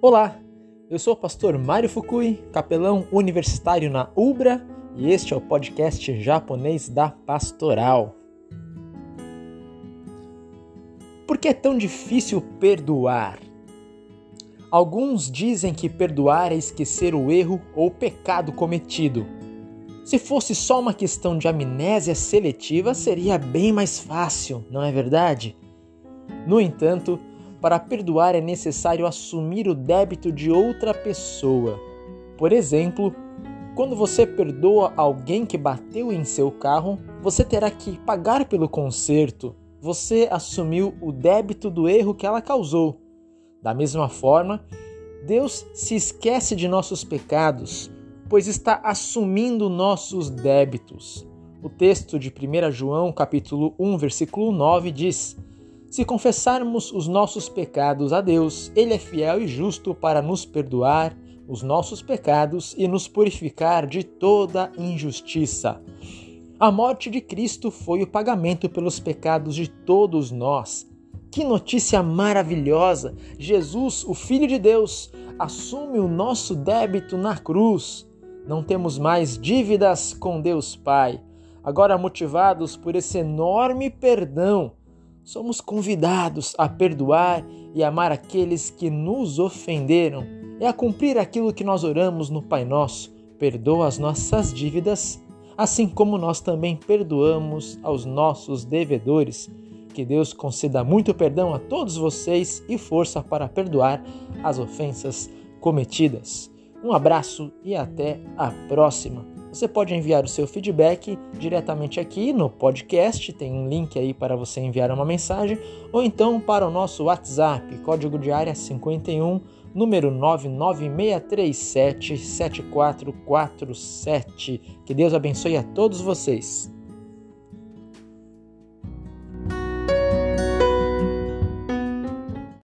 Olá, eu sou o pastor Mário Fukui, capelão universitário na UBRA, e este é o podcast japonês da Pastoral. Por que é tão difícil perdoar? Alguns dizem que perdoar é esquecer o erro ou pecado cometido. Se fosse só uma questão de amnésia seletiva, seria bem mais fácil, não é verdade? No entanto, para perdoar é necessário assumir o débito de outra pessoa. Por exemplo, quando você perdoa alguém que bateu em seu carro, você terá que pagar pelo conserto. Você assumiu o débito do erro que ela causou. Da mesma forma, Deus se esquece de nossos pecados pois está assumindo nossos débitos. O texto de 1 João, capítulo 1, versículo 9 diz: Se confessarmos os nossos pecados a Deus, ele é fiel e justo para nos perdoar os nossos pecados e nos purificar de toda injustiça. A morte de Cristo foi o pagamento pelos pecados de todos nós. Que notícia maravilhosa! Jesus, o Filho de Deus, assume o nosso débito na cruz não temos mais dívidas com Deus Pai. Agora, motivados por esse enorme perdão, somos convidados a perdoar e amar aqueles que nos ofenderam e a cumprir aquilo que nós oramos no Pai Nosso. Perdoa as nossas dívidas, assim como nós também perdoamos aos nossos devedores. Que Deus conceda muito perdão a todos vocês e força para perdoar as ofensas cometidas. Um abraço e até a próxima. Você pode enviar o seu feedback diretamente aqui no podcast, tem um link aí para você enviar uma mensagem, ou então para o nosso WhatsApp, código de área 51, número 996377447. Que Deus abençoe a todos vocês.